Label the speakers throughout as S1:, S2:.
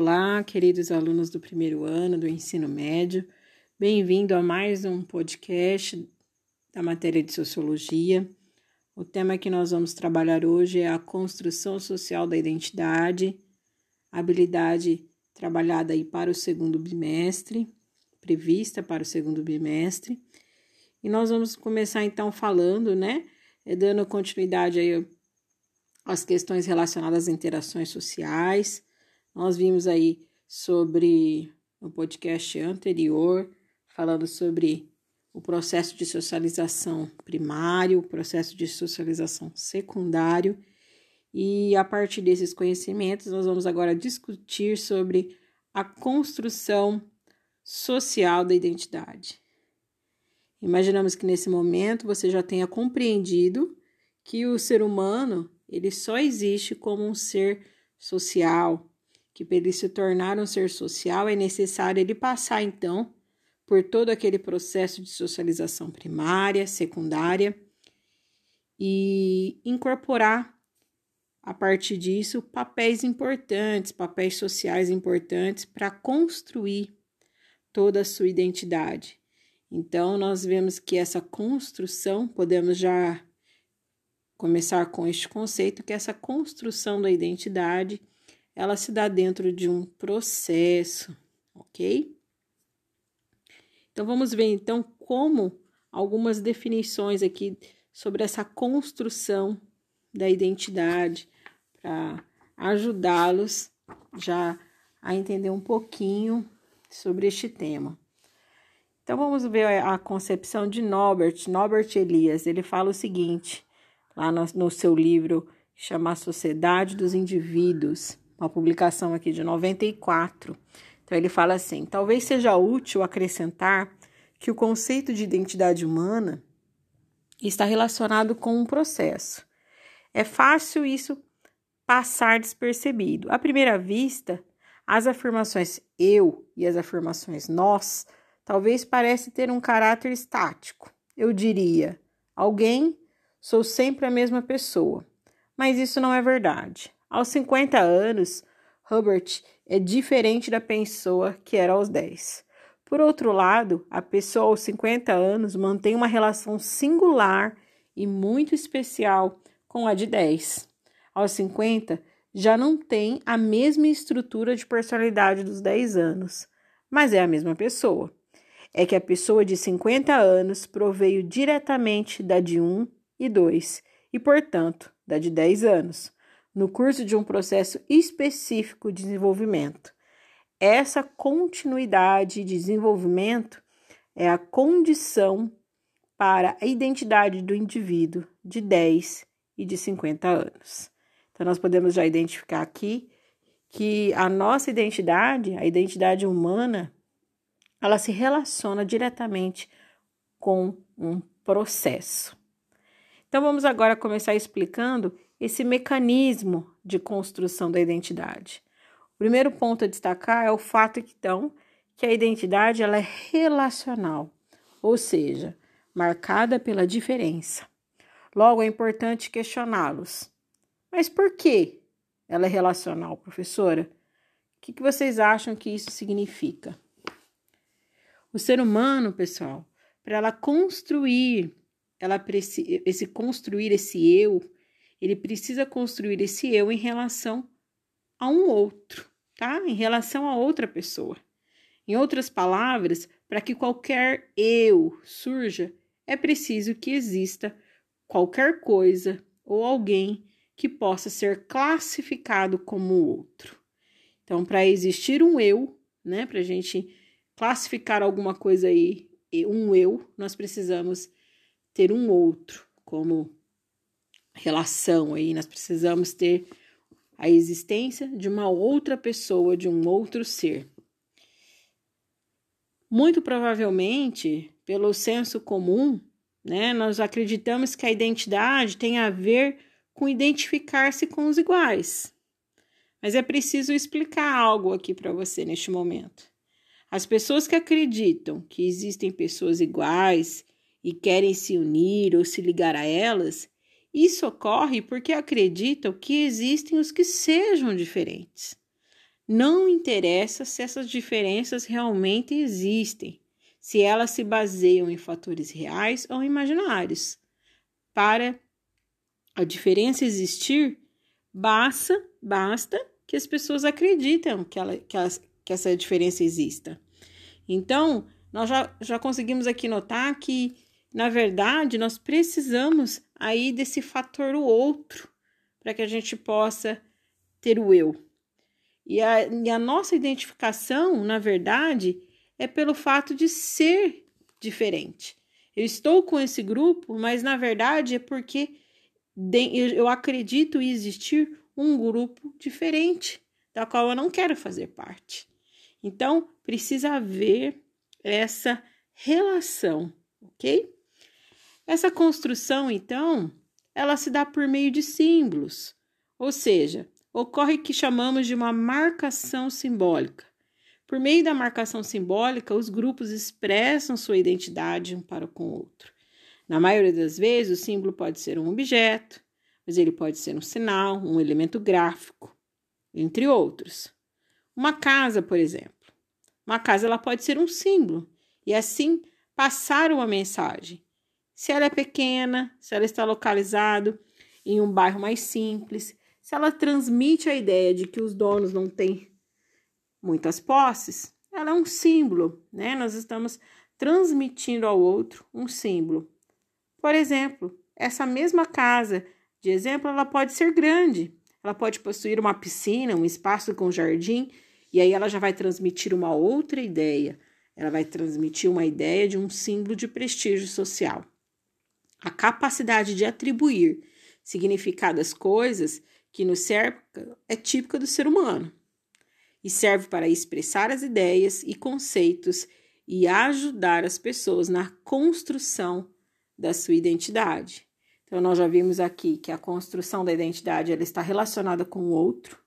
S1: Olá, queridos alunos do primeiro ano do ensino médio. Bem-vindo a mais um podcast da matéria de sociologia. O tema que nós vamos trabalhar hoje é a construção social da identidade, habilidade trabalhada aí para o segundo bimestre, prevista para o segundo bimestre. E nós vamos começar então falando, né, é, dando continuidade aí às questões relacionadas às interações sociais nós vimos aí sobre no podcast anterior, falando sobre o processo de socialização primário, o processo de socialização secundário, e a partir desses conhecimentos, nós vamos agora discutir sobre a construção social da identidade. Imaginamos que nesse momento você já tenha compreendido que o ser humano ele só existe como um ser social, que para ele se tornar um ser social é necessário ele passar então por todo aquele processo de socialização primária, secundária e incorporar a partir disso papéis importantes, papéis sociais importantes para construir toda a sua identidade. Então, nós vemos que essa construção, podemos já começar com este conceito, que essa construção da identidade ela se dá dentro de um processo, ok? Então vamos ver então como algumas definições aqui sobre essa construção da identidade para ajudá-los já a entender um pouquinho sobre este tema. Então vamos ver a concepção de Norbert, Norbert Elias. Ele fala o seguinte, lá no, no seu livro chama Sociedade dos Indivíduos uma publicação aqui de 94. Então ele fala assim: talvez seja útil acrescentar que o conceito de identidade humana está relacionado com um processo. É fácil isso passar despercebido. À primeira vista, as afirmações eu e as afirmações nós talvez parecem ter um caráter estático. Eu diria: alguém, sou sempre a mesma pessoa. Mas isso não é verdade. Aos 50 anos, Hubert é diferente da pessoa que era aos 10. Por outro lado, a pessoa aos 50 anos mantém uma relação singular e muito especial com a de 10. Aos 50, já não tem a mesma estrutura de personalidade dos 10 anos, mas é a mesma pessoa. É que a pessoa de 50 anos proveio diretamente da de 1 e 2 e, portanto, da de 10 anos no curso de um processo específico de desenvolvimento. Essa continuidade de desenvolvimento é a condição para a identidade do indivíduo de 10 e de 50 anos. Então, nós podemos já identificar aqui que a nossa identidade, a identidade humana, ela se relaciona diretamente com um processo. Então, vamos agora começar explicando esse mecanismo de construção da identidade. O primeiro ponto a destacar é o fato então, que a identidade ela é relacional, ou seja, marcada pela diferença. Logo, é importante questioná-los. Mas por que ela é relacional, professora? O que, que vocês acham que isso significa? O ser humano, pessoal, para ela construir, ela esse construir esse eu, ele precisa construir esse eu em relação a um outro, tá? Em relação a outra pessoa. Em outras palavras, para que qualquer eu surja, é preciso que exista qualquer coisa ou alguém que possa ser classificado como outro. Então, para existir um eu, né, para a gente classificar alguma coisa aí, um eu, nós precisamos ter um outro como relação aí, nós precisamos ter a existência de uma outra pessoa, de um outro ser. Muito provavelmente, pelo senso comum, né, nós acreditamos que a identidade tem a ver com identificar-se com os iguais. Mas é preciso explicar algo aqui para você neste momento. As pessoas que acreditam que existem pessoas iguais e querem se unir ou se ligar a elas, isso ocorre porque acreditam que existem os que sejam diferentes. não interessa se essas diferenças realmente existem, se elas se baseiam em fatores reais ou imaginários. Para a diferença existir, basta, basta que as pessoas acreditem que, ela, que, as, que essa diferença exista. Então, nós já, já conseguimos aqui notar que, na verdade, nós precisamos aí desse fator o outro para que a gente possa ter o eu. E a, e a nossa identificação, na verdade, é pelo fato de ser diferente. Eu estou com esse grupo, mas na verdade é porque eu acredito existir um grupo diferente, da qual eu não quero fazer parte. Então, precisa haver essa relação, ok? Essa construção, então, ela se dá por meio de símbolos, ou seja, ocorre que chamamos de uma marcação simbólica. Por meio da marcação simbólica, os grupos expressam sua identidade um para com o outro. Na maioria das vezes, o símbolo pode ser um objeto, mas ele pode ser um sinal, um elemento gráfico, entre outros. Uma casa, por exemplo. Uma casa ela pode ser um símbolo e assim passar uma mensagem. Se ela é pequena, se ela está localizado em um bairro mais simples, se ela transmite a ideia de que os donos não têm muitas posses, ela é um símbolo, né? Nós estamos transmitindo ao outro um símbolo. Por exemplo, essa mesma casa, de exemplo, ela pode ser grande, ela pode possuir uma piscina, um espaço com jardim, e aí ela já vai transmitir uma outra ideia. Ela vai transmitir uma ideia de um símbolo de prestígio social. A capacidade de atribuir significado às coisas que nos cerca é típica do ser humano e serve para expressar as ideias e conceitos e ajudar as pessoas na construção da sua identidade. Então, nós já vimos aqui que a construção da identidade ela está relacionada com o outro.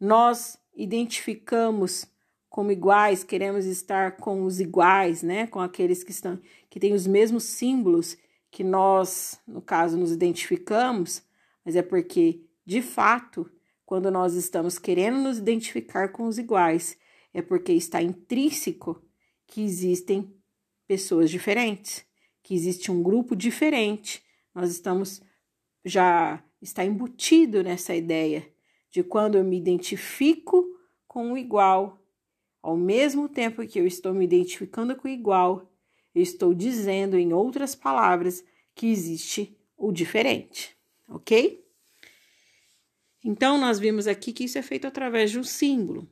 S1: Nós identificamos como iguais, queremos estar com os iguais, né? Com aqueles que estão que têm os mesmos símbolos que nós, no caso, nos identificamos, mas é porque de fato, quando nós estamos querendo nos identificar com os iguais, é porque está intrínseco que existem pessoas diferentes, que existe um grupo diferente. Nós estamos já está embutido nessa ideia de quando eu me identifico com o igual, ao mesmo tempo que eu estou me identificando com o igual, estou dizendo em outras palavras que existe o diferente, ok? Então, nós vimos aqui que isso é feito através de um símbolo.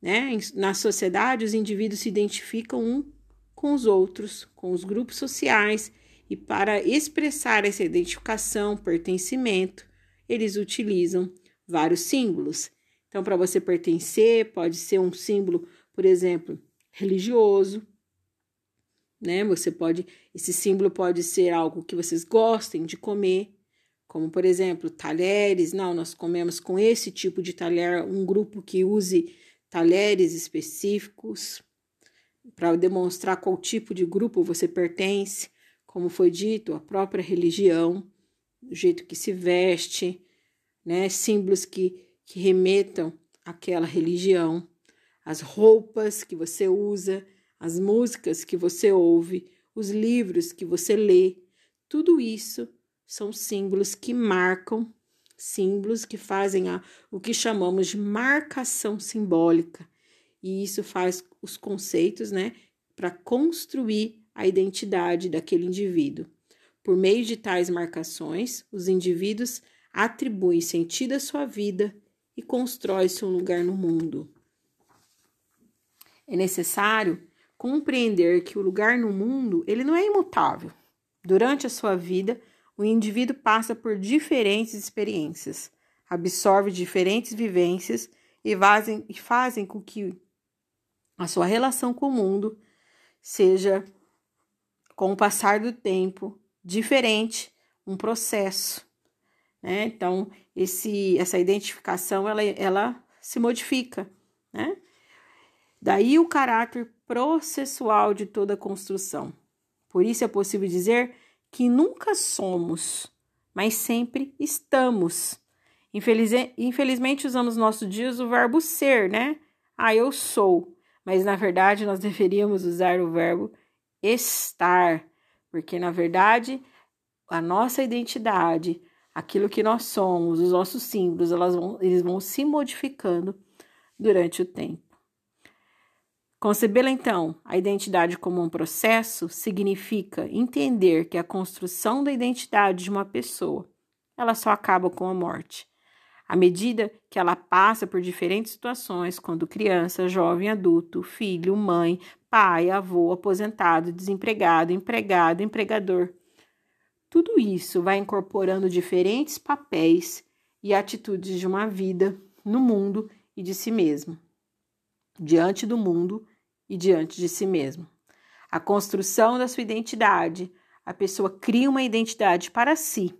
S1: Né? Na sociedade, os indivíduos se identificam um com os outros, com os grupos sociais, e para expressar essa identificação, pertencimento, eles utilizam vários símbolos. Então, para você pertencer, pode ser um símbolo, por exemplo, religioso, né? Você pode, esse símbolo pode ser algo que vocês gostem de comer, como por exemplo, talheres. Não, nós comemos com esse tipo de talher, um grupo que use talheres específicos para demonstrar qual tipo de grupo você pertence, como foi dito, a própria religião, o jeito que se veste, né, símbolos que, que remetam àquela religião, as roupas que você usa, as músicas que você ouve, os livros que você lê, tudo isso são símbolos que marcam, símbolos que fazem a, o que chamamos de marcação simbólica. E isso faz os conceitos, né, para construir a identidade daquele indivíduo. Por meio de tais marcações, os indivíduos atribuem sentido à sua vida e constroem seu lugar no mundo. É necessário compreender que o lugar no mundo ele não é imutável. Durante a sua vida, o indivíduo passa por diferentes experiências, absorve diferentes vivências e fazem, e fazem com que a sua relação com o mundo seja, com o passar do tempo, diferente, um processo. Né? Então, esse, essa identificação ela, ela se modifica. Né? Daí o caráter processual de toda a construção. Por isso é possível dizer que nunca somos, mas sempre estamos Infelizmente, usamos nos nossos dias o verbo ser, né? Ah, eu sou. Mas na verdade, nós deveríamos usar o verbo estar, porque na verdade, a nossa identidade, aquilo que nós somos, os nossos símbolos, elas vão, eles vão se modificando durante o tempo. Concebê-la, então, a identidade como um processo significa entender que a construção da identidade de uma pessoa ela só acaba com a morte. À medida que ela passa por diferentes situações, quando criança, jovem, adulto, filho, mãe, pai, avô, aposentado, desempregado, empregado, empregador, tudo isso vai incorporando diferentes papéis e atitudes de uma vida no mundo e de si mesmo, diante do mundo e diante de si mesmo. A construção da sua identidade, a pessoa cria uma identidade para si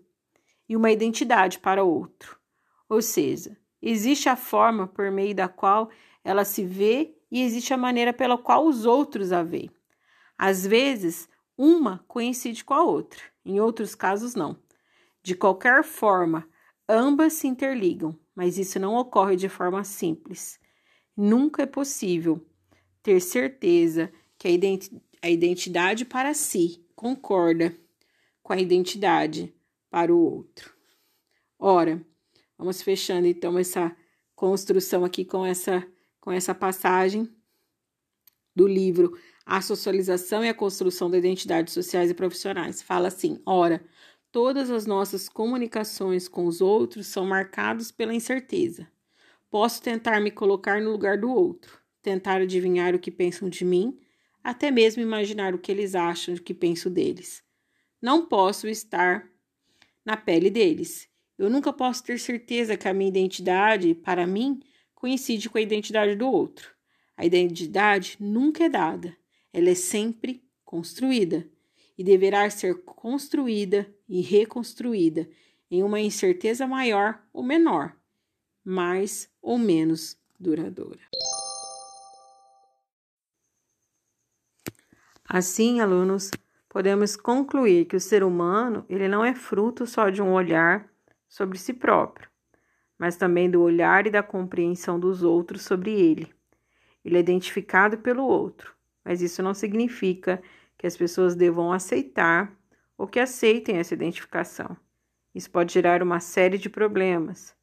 S1: e uma identidade para outro. Ou seja, existe a forma por meio da qual ela se vê e existe a maneira pela qual os outros a veem. Às vezes, uma coincide com a outra, em outros casos, não. De qualquer forma, ambas se interligam, mas isso não ocorre de forma simples. Nunca é possível ter certeza que a, ident a identidade para si concorda com a identidade para o outro. Ora, vamos fechando então essa construção aqui com essa com essa passagem do livro A Socialização e a Construção da Identidade Sociais e Profissionais. Fala assim: ora, todas as nossas comunicações com os outros são marcadas pela incerteza. Posso tentar me colocar no lugar do outro, tentar adivinhar o que pensam de mim, até mesmo imaginar o que eles acham de que penso deles. Não posso estar na pele deles. Eu nunca posso ter certeza que a minha identidade, para mim, coincide com a identidade do outro. A identidade nunca é dada, ela é sempre construída e deverá ser construída e reconstruída em uma incerteza maior ou menor, mais ou menos duradoura. Assim, alunos, podemos concluir que o ser humano ele não é fruto só de um olhar sobre si próprio, mas também do olhar e da compreensão dos outros sobre ele. Ele é identificado pelo outro, mas isso não significa que as pessoas devam aceitar ou que aceitem essa identificação. Isso pode gerar uma série de problemas,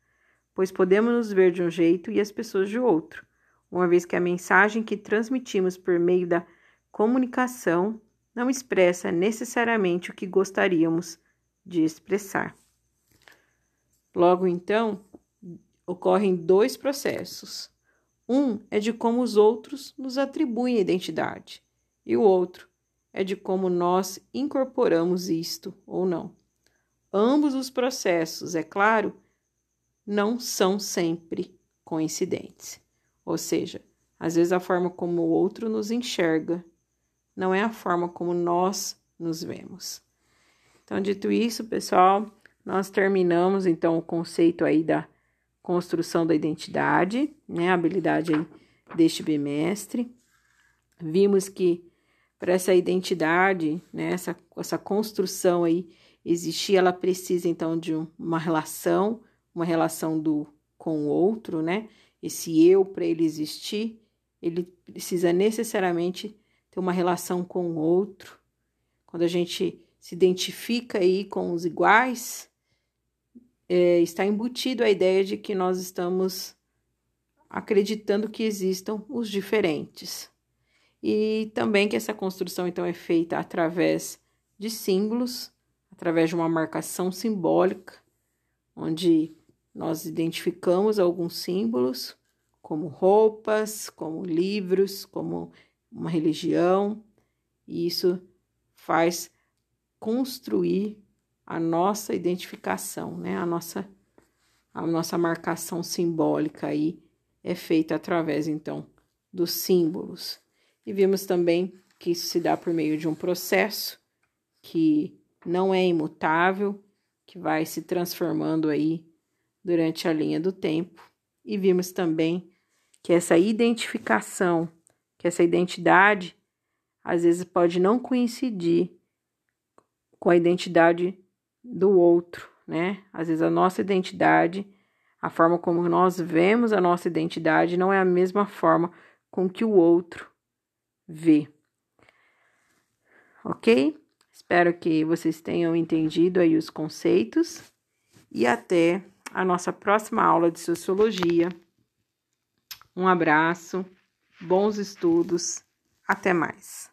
S1: pois podemos nos ver de um jeito e as pessoas de outro, uma vez que a mensagem que transmitimos por meio da comunicação não expressa necessariamente o que gostaríamos de expressar. Logo então, ocorrem dois processos. Um é de como os outros nos atribuem identidade, e o outro é de como nós incorporamos isto ou não. Ambos os processos, é claro, não são sempre coincidentes. Ou seja, às vezes a forma como o outro nos enxerga não é a forma como nós nos vemos. Então, dito isso, pessoal, nós terminamos então o conceito aí da construção da identidade, né, a habilidade deste bimestre. Vimos que para essa identidade, né, essa, essa construção aí existir, ela precisa então de uma relação, uma relação do com o outro, né? Esse eu para ele existir, ele precisa necessariamente ter uma relação com o outro. Quando a gente se identifica aí com os iguais, é, está embutido a ideia de que nós estamos acreditando que existam os diferentes. E também que essa construção então é feita através de símbolos, através de uma marcação simbólica, onde nós identificamos alguns símbolos, como roupas, como livros, como uma religião, e isso faz construir a nossa identificação, né? A nossa a nossa marcação simbólica aí é feita através então dos símbolos. E vimos também que isso se dá por meio de um processo que não é imutável, que vai se transformando aí durante a linha do tempo. E vimos também que essa identificação essa identidade às vezes pode não coincidir com a identidade do outro, né? Às vezes a nossa identidade A forma como nós vemos a nossa identidade não é a mesma forma com que o outro vê. Ok? Espero que vocês tenham entendido aí os conceitos e até a nossa próxima aula de sociologia. Um abraço, bons estudos, até mais.